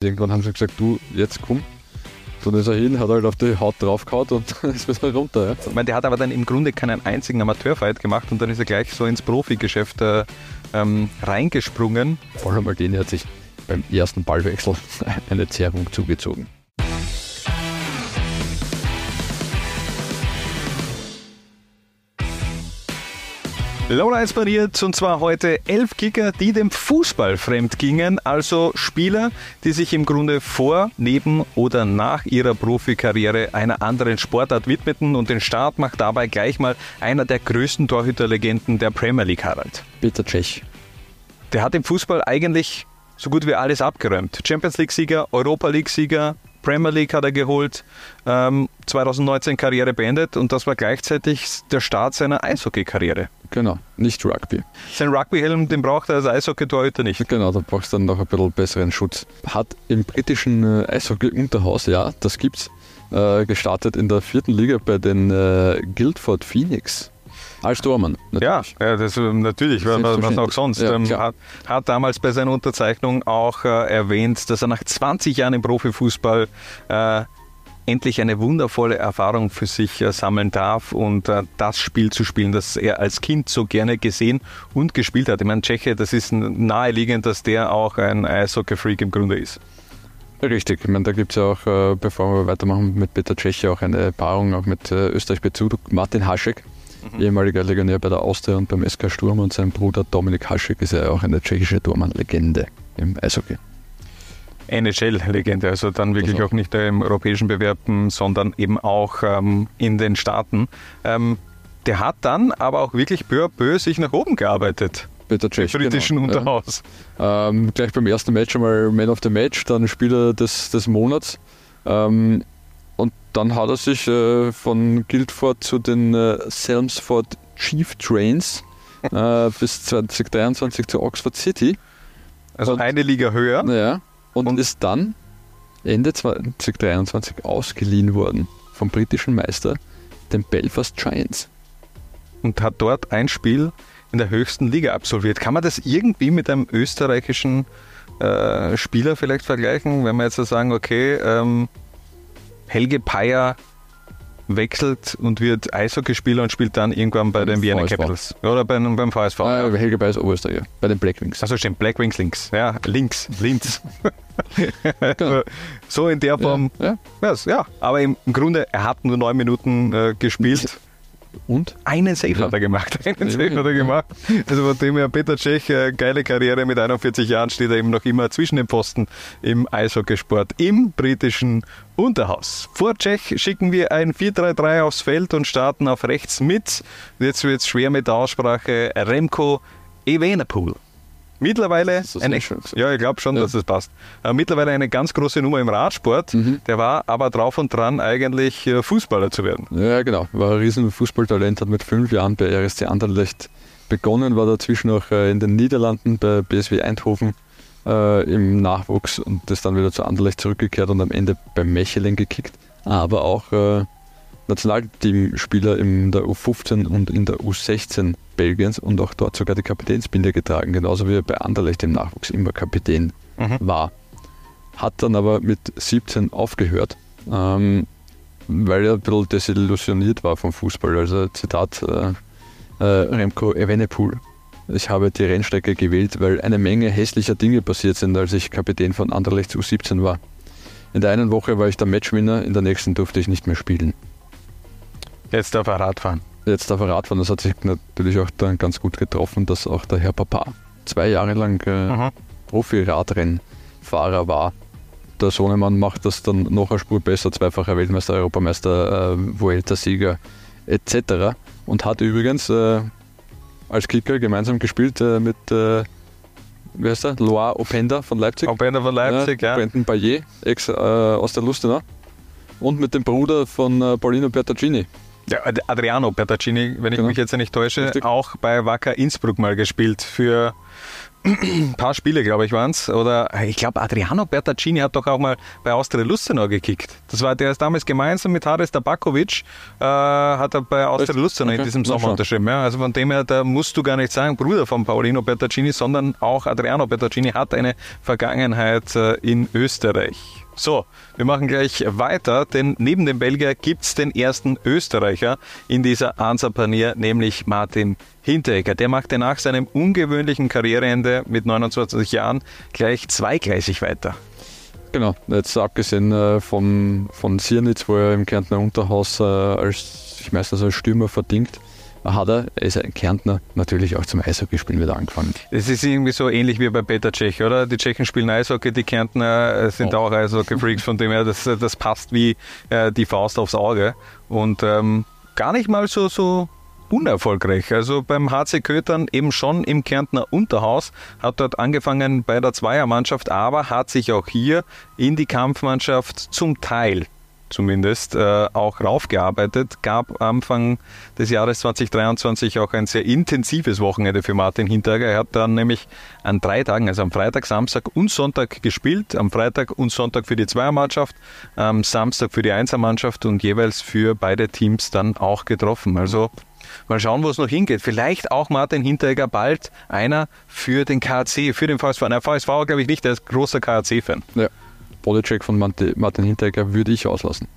Irgendwann haben sie gesagt, du, jetzt komm. Dann ist er hin, hat halt auf die Haut draufgehauen und ist wieder runter. Ja. Ich meine, der hat aber dann im Grunde keinen einzigen Amateurfight gemacht und dann ist er gleich so ins Profigeschäft äh, ähm, reingesprungen. Vor allem Maldini hat sich beim ersten Ballwechsel eine Zerrung zugezogen. Laura inspiriert und zwar heute elf Kicker, die dem Fußball fremd gingen, also Spieler, die sich im Grunde vor, neben oder nach ihrer Profikarriere einer anderen Sportart widmeten und den Start macht dabei gleich mal einer der größten Torhüterlegenden der Premier League, Harald. Peter Cech. Der hat im Fußball eigentlich so gut wie alles abgeräumt. Champions League-Sieger, Europa League-Sieger, Premier League hat er geholt, ähm, 2019 Karriere beendet und das war gleichzeitig der Start seiner Eishockey-Karriere. Genau, nicht Rugby. Sein Rugby-Helm, den braucht er als Eishockey-Torhüter nicht. Genau, da brauchst du dann noch ein bisschen besseren Schutz. Hat im britischen äh, Eishockey-Unterhaus, ja, das gibt's, äh, gestartet in der vierten Liga bei den äh, Guildford Phoenix. Als Tormann. Ja, ja, das natürlich, was, was auch sonst. Ja, ähm, klar. hat, hat damals bei seiner Unterzeichnung auch äh, erwähnt, dass er nach 20 Jahren im Profifußball äh, endlich eine wundervolle Erfahrung für sich äh, sammeln darf und äh, das Spiel zu spielen, das er als Kind so gerne gesehen und gespielt hat. Ich meine, Tscheche, das ist naheliegend, dass der auch ein Eishockey-Freak im Grunde ist. Richtig, ich meine, da gibt es ja auch, äh, bevor wir weitermachen mit Peter Cech, auch eine Paarung auch mit äh, Österreich-Bezug. Martin Haschek, ehemaliger Legionär bei der Austria und beim SK Sturm und sein Bruder Dominik Haschek ist ja auch eine tschechische Tormann-Legende im Eishockey. NHL-Legende, also dann wirklich Also. auch nicht im europäischen Bewerb, sondern eben auch ähm, in den Staaten. Ähm, der hat dann aber auch wirklich peu à peu sich nach oben gearbeitet. Peter Cech. Im britischen genau, ja. Unterhaus. Ähm, gleich beim ersten Match einmal Man of the Match, dann Spieler des, des Monats. Ähm, und dann hat er sich äh, von Guildford zu den äh, Selmsford Chief Trains äh, bis 2023 zu Oxford City. Also Und- eine Liga höher. Naja, und, Und- ist dann Ende 2023 ausgeliehen worden vom britischen Meister, den Belfast Giants. und hat dort ein Spiel in der höchsten Liga absolviert. Kann man das irgendwie mit einem österreichischen äh, Spieler vielleicht vergleichen, wenn wir jetzt so sagen, okay, ähm, Helge Peier wechselt und wird Eishockeyspieler und spielt dann irgendwann bei den Vienna VSV. Capitals oder beim, beim VSV. Ah, Helge Beis Oberösterreicher, bei den Blackwings. Also stimmt, Black Wings links. Ja, links, Linz. Genau. so in der Form. Ja, ja. Ja, ja. aber im, im Grunde, er hat nur neun Minuten äh, gespielt. Und? Einen Save Ja. hat er gemacht. Einen Immerhin, hat er gemacht. Also von dem her, Peter Cech, äh, geile Karriere mit 41 Jahren, steht er eben noch immer zwischen den Posten im Eishockeysport im britischen Unterhaus. Vor Cech schicken wir ein 4-3-3 aufs Feld und starten auf rechts mit, jetzt wird es schwer mit der Aussprache, Remco Evenepoel. Mittlerweile eine, ja, ich glaube schon, Ja. dass es passt. Äh, mittlerweile eine ganz große Nummer im Radsport. Mhm. Der war aber drauf und dran, eigentlich äh, Fußballer zu werden. Ja, genau. War ein riesen Fußballtalent, hat mit fünf Jahren bei RSC Anderlecht begonnen, war dazwischen auch äh, in den Niederlanden bei BSW Eindhoven äh, im Nachwuchs und ist dann wieder zu Anderlecht zurückgekehrt und am Ende bei Mechelen gekickt. Aber auch äh, Nationalteamspieler in der U15 und in der U16 Belgiens und auch dort sogar die Kapitänsbinde getragen, genauso wie er bei Anderlecht im Nachwuchs immer Kapitän Mhm. war. Hat dann aber mit 17 aufgehört, ähm, weil er ein bisschen desillusioniert war vom Fußball. Also Zitat äh, äh, Remco Evenepoel. Ich habe die Rennstrecke gewählt, weil eine Menge hässlicher Dinge passiert sind, als ich Kapitän von Anderlecht U17 war. In der einen Woche war ich der Matchwinner, in der nächsten durfte ich nicht mehr spielen. Jetzt darf er Radfahren. Jetzt darf er Radfahren, das hat sich natürlich auch dann ganz gut getroffen, dass auch der Herr Papa zwei Jahre lang äh, Mhm. Profi-Radrennfahrer war. Der Sohnemann macht das dann noch eine Spur besser, zweifacher Weltmeister, Europameister, äh, Vuelta-Sieger etc. Und hat übrigens äh, als Kicker gemeinsam gespielt äh, mit, äh, wie heißt er, Loire Openda von Leipzig. Einer von Leipzig, ja. Brandon Bayer, ex äh, aus der Lustenau. Und mit dem Bruder von äh, Paulino Bertaccini. Ja. Adriano Bertaccini, wenn ich Genau. mich jetzt nicht täusche, Richtig. auch bei Wacker Innsbruck mal gespielt für ein paar Spiele, glaube ich, waren es. Oder ich glaube, Adriano Bertaccini hat doch auch mal bei Austria Lustenau gekickt. Das war der ist damals gemeinsam mit Haris Tabakovic, äh, hat er bei Austria Lustenau okay. in diesem Sommer unterschrieben. Ja, also von dem her, da musst du gar nicht sagen, Bruder von Paulino Bertaccini, sondern auch Adriano Bertaccini hat eine Vergangenheit äh, in Österreich. So, wir machen gleich weiter, denn neben dem Belgier gibt es den ersten Österreicher in dieser Ansapanier, nämlich Martin Hinteregger. Der machte nach seinem ungewöhnlichen Karriereende mit 29 Jahren gleich zweigleisig weiter. Genau, jetzt abgesehen äh, von, von Siernitz, wo er im Kärntner Unterhaus äh, als, ich meistens als Stürmer verdingt, hat er, ist ein Kärntner, natürlich auch zum Eishockeyspielen wieder angefangen. Es ist irgendwie so ähnlich wie bei Peter Tschech, oder? Die Tschechen spielen Eishockey, die Kärntner äh, sind oh. auch Eishockey-Freaks, von dem her, das, das passt wie äh, die Faust aufs Auge. Und ähm, gar nicht mal so, so unerfolgreich. Also beim HC Kötern eben schon im Kärntner Unterhaus, hat dort angefangen bei der Zweiermannschaft, aber hat sich auch hier in die Kampfmannschaft zum Teil zumindest äh, auch raufgearbeitet. Gab Anfang des Jahres 2023 auch ein sehr intensives Wochenende für Martin Hinteregger. Er hat dann nämlich an drei Tagen, also am Freitag, Samstag und Sonntag gespielt. Am Freitag und Sonntag für die Zweiermannschaft, am Samstag für die Einsermannschaft und jeweils für beide Teams dann auch getroffen. Also Mal schauen, wo es noch hingeht. Vielleicht auch Martin Hinteregger bald einer für den KAC, für den VSV. Na, VSV glaube ich nicht, der ist großer KAC-Fan. Ja. Bodycheck von Martin Hinteregger würde ich auslassen.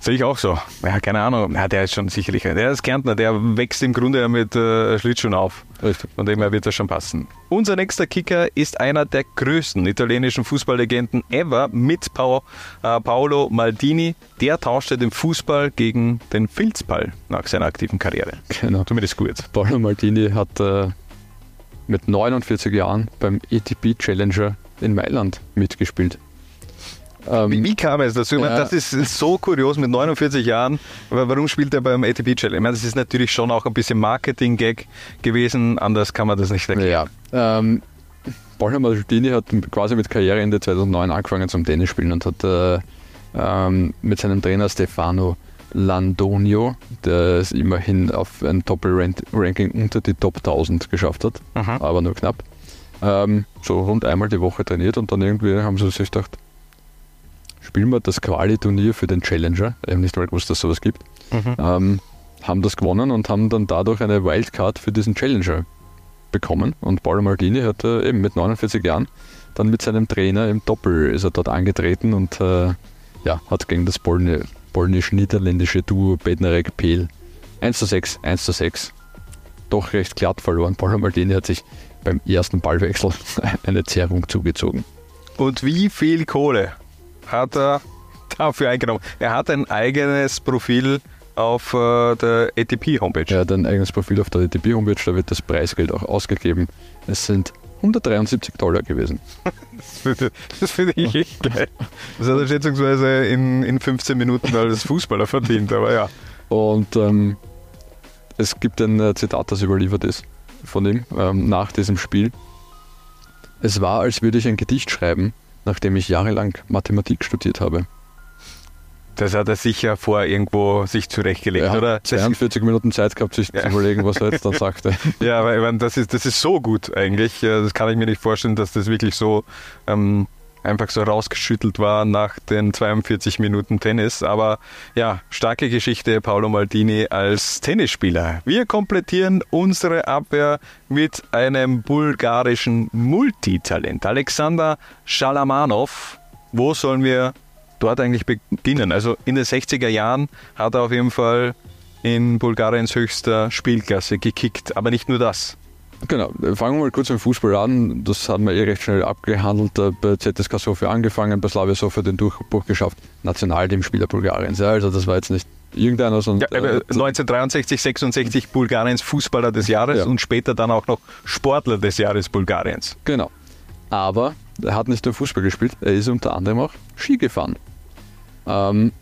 Sehe ich auch so. Ja, keine Ahnung. Ja, der ist schon sicherlich, der ist Kärntner, der wächst im Grunde mit äh, Schlittschuhen auf. Richtig. Von dem her wird das schon passen. Unser nächster Kicker ist einer der größten italienischen Fußballlegenden ever mit äh, Paolo Maldini. Der tauschte den Fußball gegen den Filzball nach seiner aktiven Karriere. Genau. Zumindest gut. Paolo Maldini hat äh, mit 49 Jahren beim ATP Challenger in Mailand mitgespielt. Ähm, wie, wie, kam es dazu? Ja. Das ist so kurios mit 49 Jahren. Warum spielt er beim ATP Challenge? Ich meine, das ist natürlich schon auch ein bisschen Marketing-Gag gewesen. Anders kann man das nicht erklären. Ja, ähm, Paolo Maldini hat quasi mit Karriereende 2009 angefangen zum Tennisspielen und hat äh, ähm, mit seinem Trainer Stefano Landonio, der es immerhin auf ein Doppel-Ranking unter die Top 1000 geschafft hat, Aha. aber nur knapp, ähm, so rund einmal die Woche trainiert und dann irgendwie haben sie sich gedacht, spielen wir das Quali-Turnier für den Challenger. Ich habe nicht mal gewusst, dass es sowas gibt. Mhm. Ähm, haben das gewonnen und haben dann dadurch eine Wildcard für diesen Challenger bekommen. Und Paolo Maldini hat äh, eben mit 49 Jahren dann mit seinem Trainer im Doppel ist er dort angetreten und äh, ja, hat gegen das polnisch-niederländische Duo Bednarek-Pehl 1 zu 6, 1 zu 6 doch recht glatt verloren. Paolo Maldini hat sich beim ersten Ballwechsel eine Zerrung zugezogen. Und wie viel Kohle hat er dafür eingenommen. Er hat ein eigenes Profil auf äh, der ATP-Homepage. Er hat ein eigenes Profil auf der ATP-Homepage, da wird das Preisgeld auch ausgegeben. Es sind 173 Dollar gewesen. das finde ich echt geil. Das hat er schätzungsweise in, in 15 Minuten als Fußballer verdient, aber ja. Und ähm, es gibt ein äh, Zitat, das überliefert ist von ihm ähm, nach diesem Spiel. Es war, als würde ich ein Gedicht schreiben, nachdem ich jahrelang Mathematik studiert habe. Das hat er sicher vor irgendwo sich zurechtgelegt, er oder? 42 Minuten Zeit gehabt, sich ja. zu überlegen, was er jetzt dann sagte. Ja, aber ich meine, das ist, das ist so gut eigentlich. Das kann ich mir nicht vorstellen, dass das wirklich so ähm, einfach so rausgeschüttelt war nach den 42 Minuten Tennis. Aber ja, starke Geschichte Paolo Maldini als Tennisspieler. Wir komplettieren unsere Abwehr mit einem bulgarischen Multitalent. Alexander Schalamanov. Wo sollen wir dort eigentlich beginnen? Also in den 60er Jahren hat er auf jeden Fall in Bulgariens höchster Spielklasse gekickt. Aber nicht nur das. Genau, fangen wir mal kurz mit Fußball an. Das haben wir eh recht schnell abgehandelt. Bei ZSK Sofia angefangen, bei Slavia Sofia den Durchbruch geschafft. Nationalteamspieler Bulgariens. Ja, also das war jetzt nicht irgendeiner, sondern. Ja, äh, 1963, 66 Bulgariens Fußballer des Jahres ja. und später dann auch noch Sportler des Jahres Bulgariens. Genau. Aber er hat nicht nur Fußball gespielt, er ist unter anderem auch Ski gefahren. Ähm,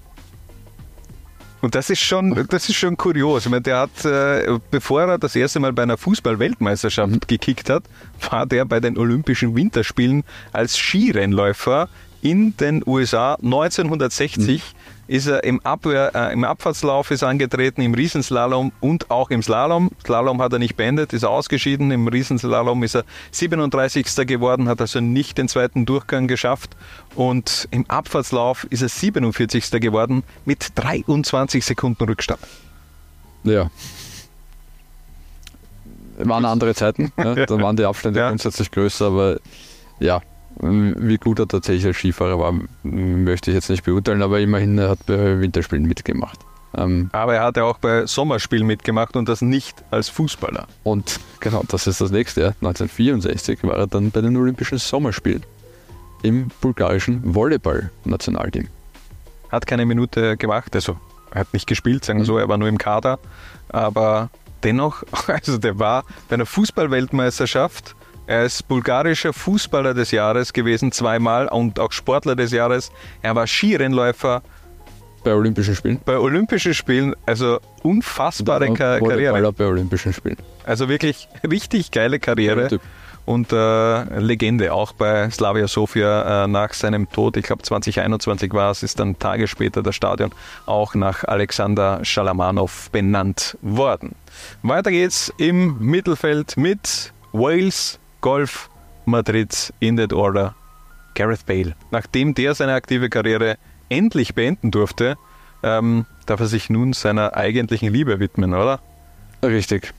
und das ist schon, das ist schon kurios. Ich meine, der hat, äh, bevor er das erste Mal bei einer Fußball-Weltmeisterschaft mhm. gekickt hat, war der bei den Olympischen Winterspielen als Skirennläufer in den USA 1960 mhm. Ist er im, Abwehr, äh, im Abfahrtslauf ist angetreten, im Riesenslalom und auch im Slalom. Slalom hat er nicht beendet, ist er ausgeschieden. Im Riesenslalom ist er 37. geworden, hat also nicht den zweiten Durchgang geschafft. Und im Abfahrtslauf ist er 47. geworden mit 23 Sekunden Rückstand. Ja. Waren andere Zeiten, ja. da waren die Abstände Ja. grundsätzlich größer, aber ja, wie gut er tatsächlich als Skifahrer war, möchte ich jetzt nicht beurteilen, aber immerhin er hat bei Winterspielen mitgemacht. Ähm, Aber er hat ja auch bei Sommerspielen mitgemacht und das nicht als Fußballer. Und genau, das ist das nächste. Ja. 1964 war er dann bei den Olympischen Sommerspielen im bulgarischen Volleyball-Nationalteam. Hat keine Minute gemacht, also er hat nicht gespielt, sagen wir so, er war nur im Kader. Aber dennoch, also der war bei einer Fußballweltmeisterschaft. Er ist bulgarischer Fußballer des Jahres gewesen, zweimal und auch Sportler des Jahres. Er war Skirennläufer Bei Olympischen Spielen. bei Olympischen Spielen, also unfassbare Ka Karriere. Bei Olympischen Spielen. Also wirklich richtig geile Karriere. Und äh, Legende auch bei Slavia Sofia äh, nach seinem Tod, ich glaube 2021 war es, ist dann Tage später das Stadion auch nach Alexander Schalamanov benannt worden. Weiter geht's im Mittelfeld mit Wales, Golf, Madrid in that order. Gareth Bale. Nachdem der seine aktive Karriere endlich beenden durfte, ähm, darf er sich nun seiner eigentlichen Liebe widmen, oder? Richtig.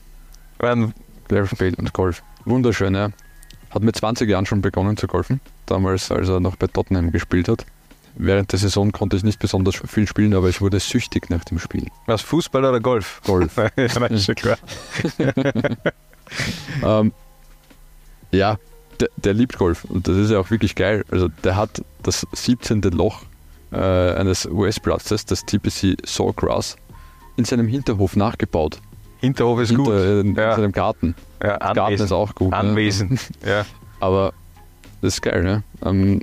Weil Gareth Bale und Golf. Wunderschön, ja. Hat mit 20 Jahren schon begonnen zu golfen. Damals, als er noch bei Tottenham gespielt hat. Während der Saison konnte ich nicht besonders viel spielen, aber ich wurde süchtig nach dem Spiel. Was, Fußball oder Golf? Golf. ja, ist schon klar. ähm, ja, der, der liebt Golf und das ist ja auch wirklich geil. Also der hat das 17. Loch äh, eines US-Platzes, das TPC Sawgrass, in seinem Hinterhof nachgebaut. Hinterhof ist Hinter, gut. äh, in Ja. seinem Garten. Ja, Garten ist auch gut. ne? Anwesend. Ja. Aber das ist geil, ne? Ähm,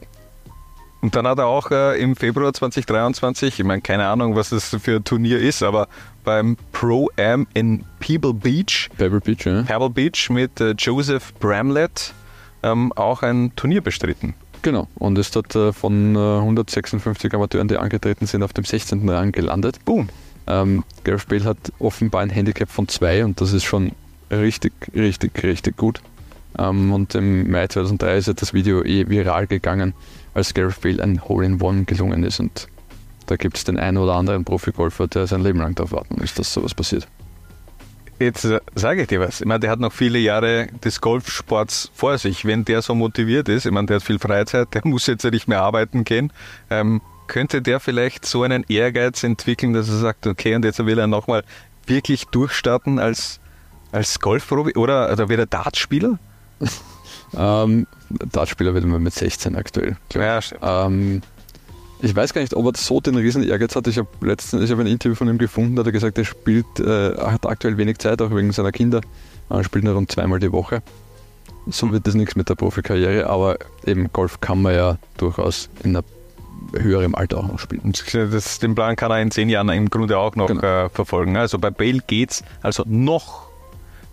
Und dann hat er auch äh, im Februar 2023, ich meine, keine Ahnung, was das für ein Turnier ist, aber beim Pro-Am in Pebble Beach, Pebble Beach, ne? Pebble Beach mit äh, Joseph Bramlett ähm, auch ein Turnier bestritten. Genau. Und ist dort äh, von äh, 156 Amateuren, die angetreten sind, auf dem 16. Rang gelandet. Boom. Ähm, Gareth Bale hat offenbar ein Handicap von 2 und das ist schon richtig, richtig, richtig gut. Ähm, und im Mai 2003 ist ja das Video eh viral gegangen, als Gareth Bale ein Hole-in-One gelungen ist. Und da gibt es den einen oder anderen Profigolfer, der sein Leben lang darauf warten muss, dass sowas passiert. Jetzt äh, sage ich dir was. Ich meine, der hat noch viele Jahre des Golfsports vor sich. Wenn der so motiviert ist, ich meine, der hat viel Freizeit, der muss jetzt ja nicht mehr arbeiten gehen, ähm, könnte der vielleicht so einen Ehrgeiz entwickeln, dass er sagt, okay, und jetzt will er nochmal wirklich durchstarten als, als Golfprofi oder, oder wird er Dartspieler? Ähm, Dartspieler wird man mit 16 aktuell. Ja, stimmt. Ähm, ich weiß gar nicht, ob er so den riesen Ehrgeiz hat. Ich habe letztens, ich habe ein Interview von ihm gefunden, da hat er gesagt, er spielt, äh, hat aktuell wenig Zeit, auch wegen seiner Kinder. Er spielt nur rund zweimal die Woche. So wird das nichts mit der Profikarriere, aber eben Golf kann man ja durchaus in einer höherem Alter auch noch spielen. Das, den Plan kann er in zehn Jahren im Grunde auch noch Genau. äh, verfolgen. Also bei Bale geht's also noch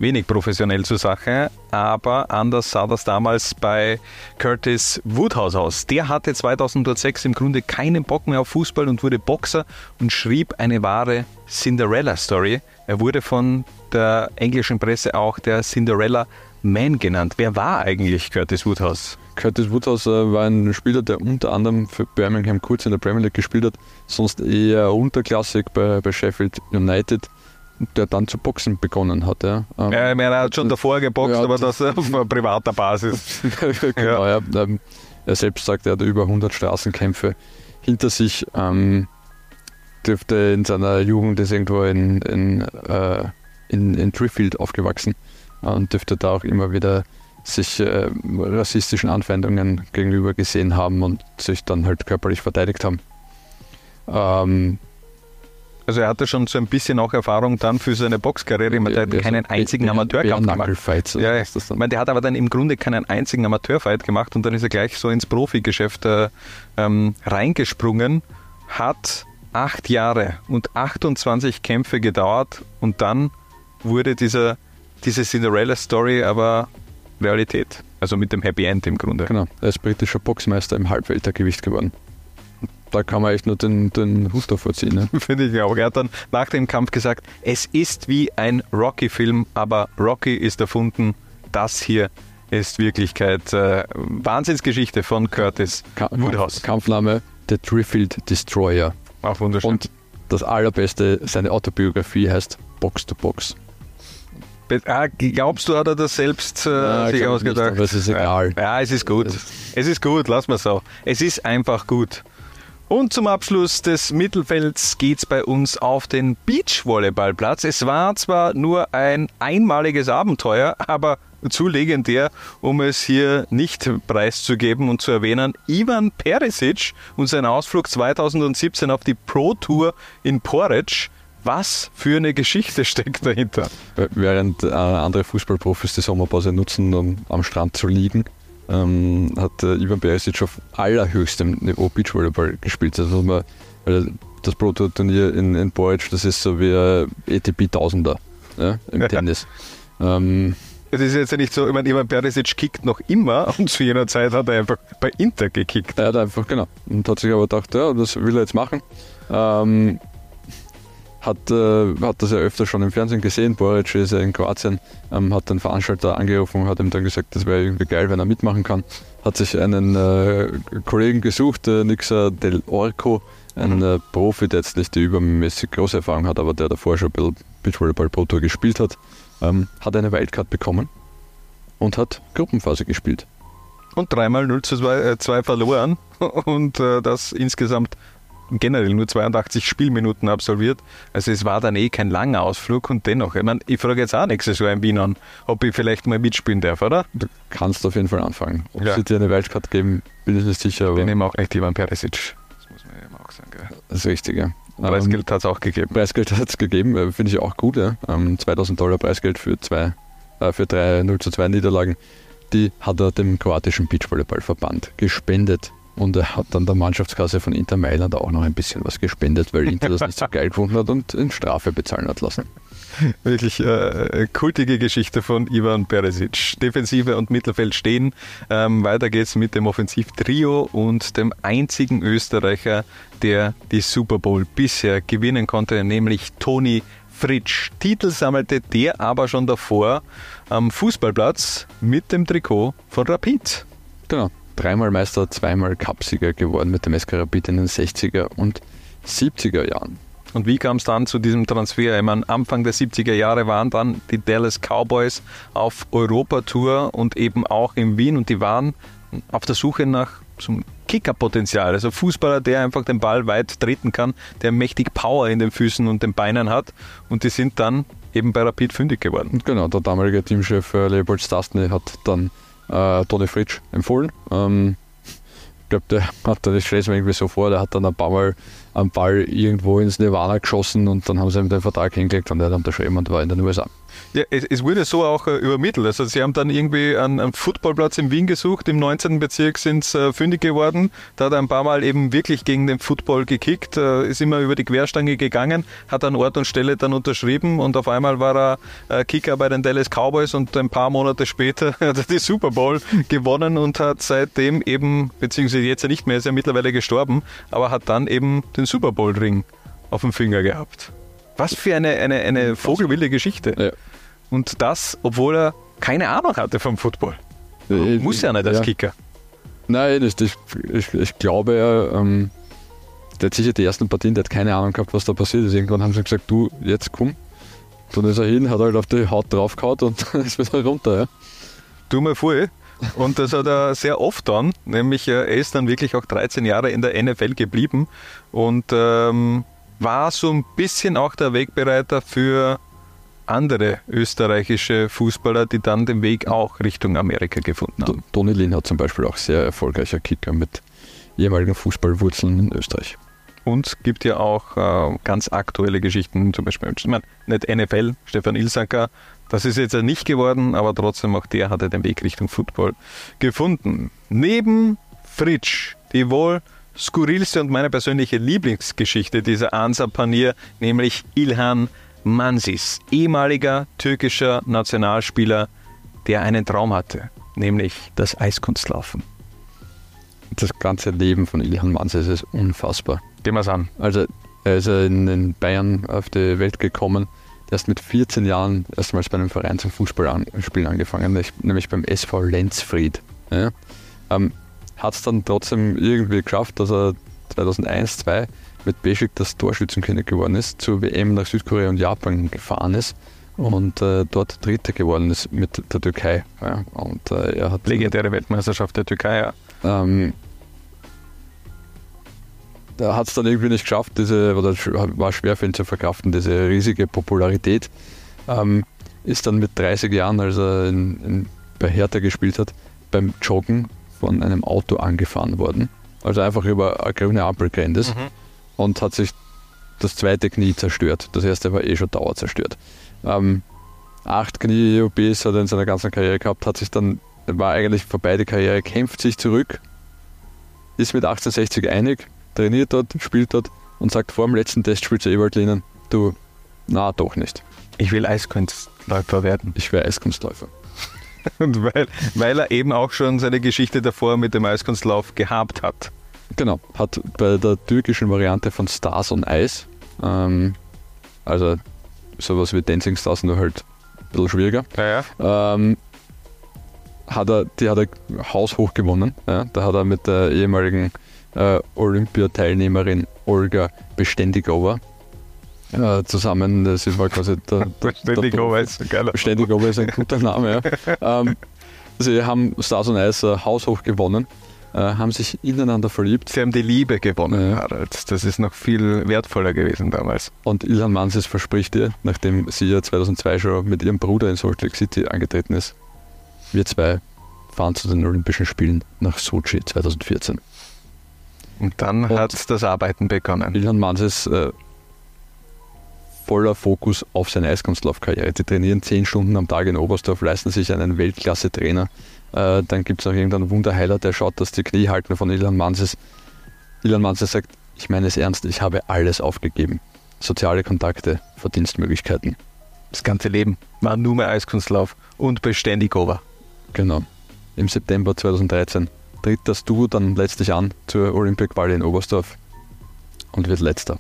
wenig professionell zur Sache, aber anders sah das damals bei Curtis Woodhouse aus. Der hatte 2006 im Grunde keinen Bock mehr auf Fußball und wurde Boxer und schrieb eine wahre Cinderella-Story. Er wurde von der englischen Presse auch der Cinderella Man genannt. Wer war eigentlich Curtis Woodhouse? Curtis Woodhouse äh, war ein Spieler, der unter anderem für Birmingham kurz in der Premier League gespielt hat, sonst eher unterklassig bei, bei Sheffield United, der dann zu Boxen begonnen hat. Ja. Ähm, Ja, ich meine, er hat schon davor geboxt, Ja, aber das- auf privater Basis. genau, ja. ähm, er selbst sagt, er hat über 100 Straßenkämpfe hinter sich. Ähm, dürfte in seiner Jugend ist irgendwo in, in, äh, in, in Driffield aufgewachsen äh, und dürfte da auch immer wieder sich äh, rassistischen Anfeindungen gegenüber gesehen haben und sich dann halt körperlich verteidigt haben. Ähm, Also er hatte schon so ein bisschen auch Erfahrung dann für seine Boxkarriere. Ich meine, der hat keinen einzigen Amateurkampf gemacht. Ja, Ich meine, der hat aber dann im Grunde keinen einzigen Amateurfight gemacht und dann ist er gleich so ins Profigeschäft äh, ähm, reingesprungen, hat acht Jahre und 28 Kämpfe gedauert und dann wurde dieser, diese Cinderella-Story aber Realität. Also mit dem Happy End im Grunde. Genau, er ist britischer Boxmeister im Halbweltergewicht geworden. Da kann man echt nur den, den Hut davor ziehen. Ne? Finde ich auch. Er hat dann nach dem Kampf gesagt, es ist wie ein Rocky-Film, aber Rocky ist erfunden. Das hier ist Wirklichkeit. Äh, Wahnsinnsgeschichte von Curtis Ka Woodhouse. Kampfname The Driffield Destroyer. Auch wunderschön. Und das Allerbeste, seine Autobiografie heißt Box to Box. Ah, glaubst du, hat er das selbst äh, ja, sich ausgedacht? Nicht, aber es ist egal. Ja, ja es ist gut. Es ist gut, lass mal so. Es ist einfach gut. Und zum Abschluss des Mittelfelds geht es bei uns auf den Beachvolleyballplatz. Es war zwar nur ein einmaliges Abenteuer, aber zu legendär, um es hier nicht preiszugeben und zu erwähnen. Ivan Perisic und sein Ausflug 2017 auf die Pro Tour in Porridge. Was für eine Geschichte steckt dahinter? Während äh, andere Fußballprofis die Sommerpause nutzen, um am Strand zu liegen, ähm, hat äh, Ivan Perisic auf allerhöchstem Niveau Beachvolleyball gespielt. Also man, das Pro Tour Turnier in, in Boric, das ist so wie ein ATP Tausender ja, im Tennis. Ähm, es ist jetzt ja nicht so, ich meine, Ivan Perisic kickt noch immer und zu jener Zeit hat er einfach bei Inter gekickt. Er hat einfach, genau. Und hat sich aber gedacht, ja, das will er jetzt machen. Ähm, hat, äh, hat das ja öfter schon im Fernsehen gesehen. Boric ist ja in Kroatien, ähm, hat den Veranstalter angerufen und hat ihm dann gesagt, das wäre irgendwie geil, wenn er mitmachen kann. Hat sich einen äh, Kollegen gesucht, äh, Nixa Del Orco, ein mhm. äh, Profi, der jetzt nicht die übermäßig große Erfahrung hat, aber der davor schon ein bisschen Beachvolleyball Pro Tour gespielt hat. Ähm, hat eine Wildcard bekommen und hat Gruppenphase gespielt. Und dreimal 0 zu 2, 2 äh, verloren und äh, das insgesamt generell nur 82 Spielminuten absolviert. Also es war dann eh kein langer Ausflug und dennoch, ich, mein, ich frage jetzt auch nächstes Jahr in Wien an, ob ich vielleicht mal mitspielen darf, oder? Du kannst auf jeden Fall anfangen. Ob ja. sie dir eine Wildcard geben, bin ich nicht sicher. Aber bin eben auch nicht Ivan Perisic. Das muss man eben auch sagen. Gell? Das ist richtig, ja. Preisgeld hat es auch gegeben. Preisgeld hat es gegeben, äh, finde ich auch gut. Ja. 2000 Dollar Preisgeld für, zwei, äh, für drei 0 zu 2 Niederlagen. Die hat er dem kroatischen Beachvolleyballverband gespendet. Und er hat dann der Mannschaftskasse von Inter Mailand auch noch ein bisschen was gespendet, weil Inter das nicht so geil gefunden hat und in Strafe bezahlen hat lassen. Wirklich äh, kultige Geschichte von Ivan Peresic. Defensive und Mittelfeld stehen. Ähm, weiter geht's mit dem Offensivtrio und dem einzigen Österreicher, der die Super Bowl bisher gewinnen konnte, nämlich Toni Fritsch. Titel sammelte der aber schon davor am Fußballplatz mit dem Trikot von Rapid. Genau dreimal Meister, zweimal Cupsieger geworden mit dem SK Rapid in den 60er und 70er Jahren. Und wie kam es dann zu diesem Transfer? Ich meine, Anfang der 70er Jahre waren dann die Dallas Cowboys auf Europatour und eben auch in Wien und die waren auf der Suche nach zum Kickerpotenzial, also Fußballer, der einfach den Ball weit treten kann, der mächtig Power in den Füßen und den Beinen hat und die sind dann eben bei Rapid fündig geworden. Genau, der damalige Teamchef äh, Leopold Stastny hat dann äh, Toni Fritsch empfohlen. Ähm, ich glaube, der hat das mir irgendwie so vor, der hat dann ein paar Mal einen Ball irgendwo ins Nirvana geschossen und dann haben sie ihm den Vertrag hingelegt und er hat unterschrieben und war in den USA. Ja, es, es, wurde so auch äh, übermittelt. Also sie haben dann irgendwie einen, einen Footballplatz in Wien gesucht, im 19. Bezirk sind sie äh, fündig geworden. Da hat er ein paar Mal eben wirklich gegen den Football gekickt, äh, ist immer über die Querstange gegangen, hat an Ort und Stelle dann unterschrieben und auf einmal war er äh, Kicker bei den Dallas Cowboys und ein paar Monate später hat er die Super Bowl gewonnen und hat seitdem eben, beziehungsweise jetzt ja nicht mehr, ist ja mittlerweile gestorben, aber hat dann eben den Super Bowl Ring auf dem Finger gehabt. Was für eine, eine, eine vogelwilde Geschichte. Ja. Und das, obwohl er keine Ahnung hatte vom Football. Ich, Muss ja nicht als ja. Kicker. Nein, ich, ich, ich glaube, er, ähm, der hat sicher die ersten Partien, der hat keine Ahnung gehabt, was da passiert ist. Irgendwann haben sie gesagt, du, jetzt komm. Dann ist er hin, hat halt auf die Haut draufgehauen und ist wieder runter. Ja. Tu mir voll. Und das hat er sehr oft dann, nämlich äh, er ist dann wirklich auch 13 Jahre in der NFL geblieben und ähm, war so ein bisschen auch der Wegbereiter für andere österreichische Fußballer, die dann den Weg auch Richtung Amerika gefunden haben. Toni Lin hat zum Beispiel auch sehr erfolgreicher Kicker mit ehemaligen Fußballwurzeln in Österreich. Und gibt ja auch äh, ganz aktuelle Geschichten, zum Beispiel ich meine, nicht NFL, Stefan Ilsanker, das ist jetzt ja nicht geworden, aber trotzdem auch der hatte den Weg Richtung Football gefunden. Neben Fritsch, die wohl skurrilste und meine persönliche Lieblingsgeschichte dieser Ansa-Panier, nämlich Ilhan Mansis, ehemaliger türkischer Nationalspieler, der einen Traum hatte, nämlich das Eiskunstlaufen. das ganze Leben von Ilhan Manses ist unfassbar. Gehen wir es an. Also er ist in Bayern auf die Welt gekommen, erst mit 14 Jahren erstmals bei einem Verein zum Fußballspielen angefangen, nämlich beim SV Lenzfried. Ja. Ähm, Hat es dann trotzdem irgendwie geschafft, dass er 2001, 2002 mit Beşik das Torschützenkönig geworden ist, zur WM nach Südkorea und Japan gefahren ist und äh, dort Dritter geworden ist mit der Türkei. Ja. Und, äh, er hat Legendäre Weltmeisterschaft der Türkei, ja. Ähm, da hat es dann irgendwie nicht geschafft, diese, oder war schwer für ihn zu verkraften, diese riesige Popularität. Ähm, ist dann mit 30 Jahren, als er in, in, bei Hertha gespielt hat, beim Joggen von einem Auto angefahren worden. Also einfach über eine grüne Ampel gerannt ist mhm. und hat sich das zweite Knie zerstört. Das erste war eh schon dauer zerstört. Ähm, acht Knie-EOBs hat er in seiner ganzen Karriere gehabt, hat sich dann, war eigentlich vorbei die Karriere, kämpft sich zurück, ist mit 1860 einig, trainiert dort, spielt dort und sagt vor dem letzten Testspiel zu Ewald du, na doch nicht. Ich will Eiskunstläufer werden. Ich will Eiskunstläufer. Und weil, weil er eben auch schon seine Geschichte davor mit dem Eiskunstlauf gehabt hat. Genau, hat bei der türkischen Variante von Stars on Eis, ähm, also sowas wie Dancing Stars, nur halt ein bisschen schwieriger, ja, ja. Ähm, hat er, die hat er haushoch gewonnen. Ja. Da hat er mit der ehemaligen äh, Olympiateilnehmerin Olga Beständigover äh, zusammen. Das war quasi der. Geiler Beständigover ist ein guter Name, ja. ähm, sie haben Stars und Eis äh, haushoch gewonnen. Äh, haben sich ineinander verliebt. Sie haben die Liebe gewonnen, ja. Harald. Das ist noch viel wertvoller gewesen damals. Und Ilhan Manses verspricht ihr, nachdem sie ja 2002 schon mit ihrem Bruder in Salt Lake City angetreten ist, wir zwei fahren zu den Olympischen Spielen nach Sochi 2014. Und dann und hat das Arbeiten begonnen. Ilhan Manses äh, voller Fokus auf seine Eiskunstlaufkarriere. Die trainieren zehn Stunden am Tag in Oberstdorf, leisten sich einen Weltklasse-Trainer. Äh, dann gibt es noch irgendeinen Wunderheiler, der schaut, dass die Knie halten von Ilhan Manses. Ilhan Manses sagt, ich meine es ernst, ich habe alles aufgegeben. Soziale Kontakte, Verdienstmöglichkeiten. Das ganze Leben war nur mehr Eiskunstlauf und beständig over. Genau. Im September 2013 tritt das Duo dann letztlich an zur Olympia-Quali in Oberstdorf und wird letzter.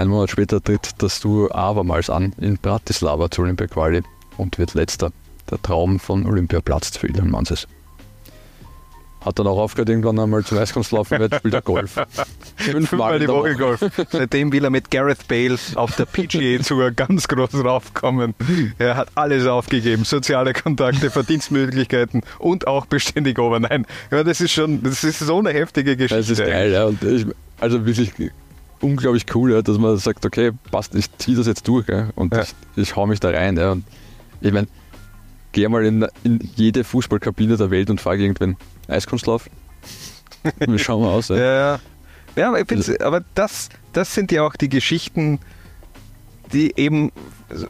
Ein Monat später tritt das Duo abermals an in Bratislava zur Olympia-Quali und wird letzter. Der Traum von Olympia platzt für Elon Manses. Hat dann auch aufgehört, irgendwann einmal zum Eiskunstlaufen, jetzt spielt er Golf. Fünfmal die Woche Golf. Seitdem will er mit Gareth Bale auf der PGA Tour ganz groß raufkommen. Er hat alles aufgegeben. Soziale Kontakte, Verdienstmöglichkeiten und auch beständig over. Nein, ja, das ist schon, das ist so eine heftige Geschichte. Das ist geil, ja. Ich, also wirklich unglaublich cool, ja, dass man sagt, okay, passt, ich ziehe das jetzt durch ja, und ja. ich, ich hau mich da rein. Ja. Und ich meine, geh mal in, in jede Fußballkabine der Welt und frage irgendwen, Eiskunstlauf? Wir schauen mal aus. Ja, ja. ja aber, aber das, das sind ja auch die Geschichten, die eben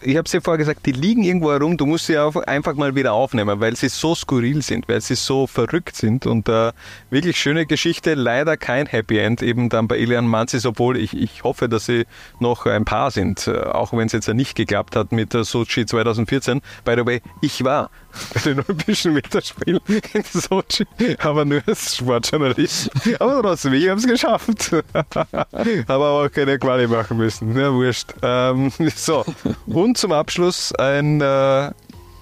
ich habe es ja vorher gesagt, die liegen irgendwo herum, du musst sie einfach mal wieder aufnehmen, weil sie so skurril sind, weil sie so verrückt sind und äh, wirklich schöne Geschichte, leider kein Happy End eben dann bei Ilian Manzis, obwohl ich, ich hoffe, dass sie noch ein Paar sind, äh, auch wenn es jetzt nicht geklappt hat mit der Sochi 2014. By the way, ich war bei den Olympischen Winterspielen in Sochi, aber nur als Sportjournalist. Aber trotzdem, ich habe es geschafft. habe auch keine Quali machen müssen. Ja, wurscht. Ähm, so, und zum Abschluss ein, äh,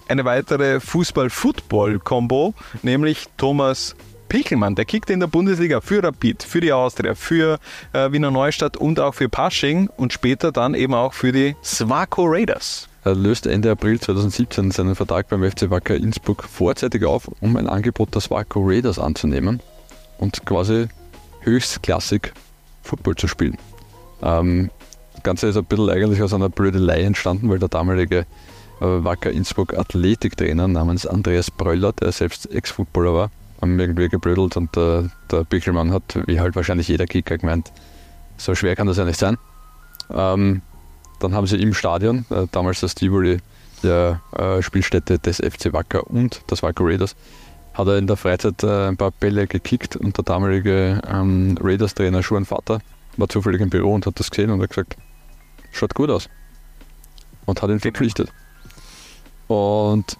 eine weitere Fußball-Football-Kombo, nämlich Thomas Pichelmann, der kickt in der Bundesliga für Rapid, für die Austria, für äh, Wiener Neustadt und auch für Pasching und später dann eben auch für die Swaco Raiders. Er löste Ende April 2017 seinen Vertrag beim FC Wacker Innsbruck vorzeitig auf, um ein Angebot der Swaco Raiders anzunehmen und quasi höchstklassig Football zu spielen. Ähm, das Ganze ist ein bisschen eigentlich aus einer Blödelei entstanden, weil der damalige äh, Wacker Innsbruck Athletiktrainer namens Andreas Bröller, der selbst Ex-Footballer war, haben irgendwie geblödelt und der, der Bichelmann hat, wie halt wahrscheinlich jeder Kicker, gemeint, so schwer kann das ja nicht sein. Ähm, dann haben sie im Stadion, äh, damals das Tivoli, der äh, Spielstätte des FC Wacker und das Wacker Raiders, hat er in der Freizeit äh, ein paar Bälle gekickt und der damalige ähm, Raiders-Trainer Schuhan Vater war zufällig im Büro und hat das gesehen und hat gesagt, schaut gut aus. Und hat ihn verpflichtet. Und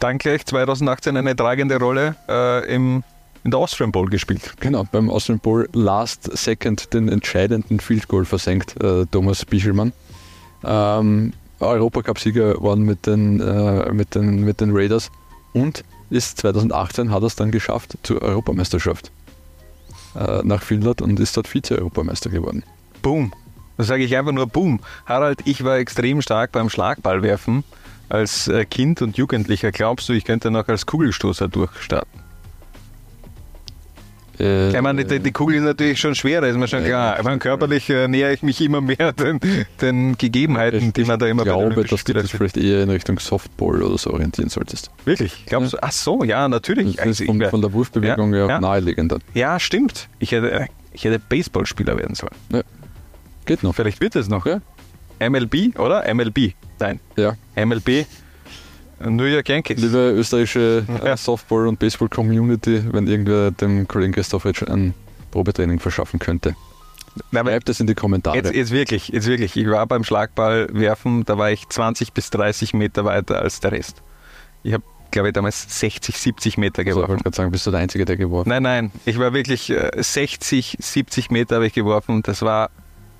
dann gleich 2018 eine tragende Rolle äh, im in der Austrian Bowl gespielt. Genau, beim Austrian Bowl Last Second den entscheidenden Field Goal versenkt, äh, Thomas Bichelmann. Ähm, Europacup-Sieger waren mit den, äh, mit, den, mit den Raiders und ist 2018 hat er es dann geschafft zur Europameisterschaft äh, nach Finnland und ist dort Vize-Europameister geworden. Boom. Da sage ich einfach nur Boom. Harald, ich war extrem stark beim Schlagballwerfen als äh, Kind und Jugendlicher. Glaubst du, ich könnte noch als Kugelstoßer durchstarten? Äh, Ich meine, die, die Kugel ist natürlich schon schwerer, ist mir schon klar. Aber körperlich äh, nähere ich mich immer mehr den, den Gegebenheiten, die man da immer ich glaube, dass du dich vielleicht eher in Richtung Softball oder so orientieren solltest. Wirklich? Glaubst du? Ach so, ja, natürlich. Das Also ist von, ich wär- von der Wurfbewegung Ja, ja, ja. naheliegender. ja, stimmt. Ich hätte, ich hätte Baseballspieler werden sollen. Geht noch. Vielleicht wird es noch. Ja. MLB, oder? MLB. Nein, Ja. MLB. New York Yankees. Liebe österreichische Ja. äh, Softball- und Baseball-Community, wenn irgendwer dem Kollegen Christoph ein Probetraining verschaffen könnte, aber schreibt es in die Kommentare. Jetzt, jetzt wirklich, jetzt wirklich. Ich war beim Schlagballwerfen, da war ich 20 bis 30 Meter weiter als der Rest. Ich habe, glaube ich, damals 60, 70 Meter also, ich geworfen. wollte gerade sagen, bist du der Einzige, der geworfen Nein, nein, ich war wirklich äh, 60, 70 Meter habe ich geworfen. Das war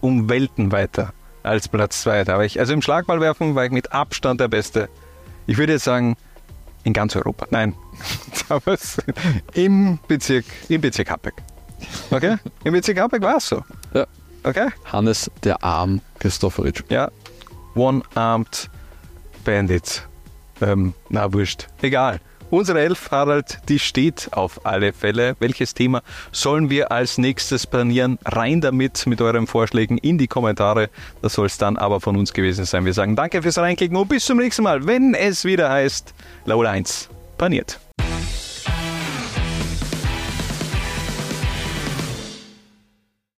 um Welten weiter als Platz 2. Da war ich, also im Schlagballwerfen war ich mit Abstand der Beste. Ich würde jetzt sagen, in ganz Europa. Nein, damals im Bezirk, im Bezirk Happeg. Okay? Im Bezirk Happeg war es so. Ja. Okay? Hannes der Arm Christoforic. Ja. One-Armed Bandit. Ähm, na, wurscht. Egal. Unsere Elf, Harald, die steht auf alle Fälle. Welches Thema sollen wir als nächstes planieren? Rein damit mit euren Vorschlägen in die Kommentare. Das soll es dann aber von uns gewesen sein. Wir sagen danke fürs Reinklicken und bis zum nächsten Mal, wenn es wieder heißt Laula 1 paniert.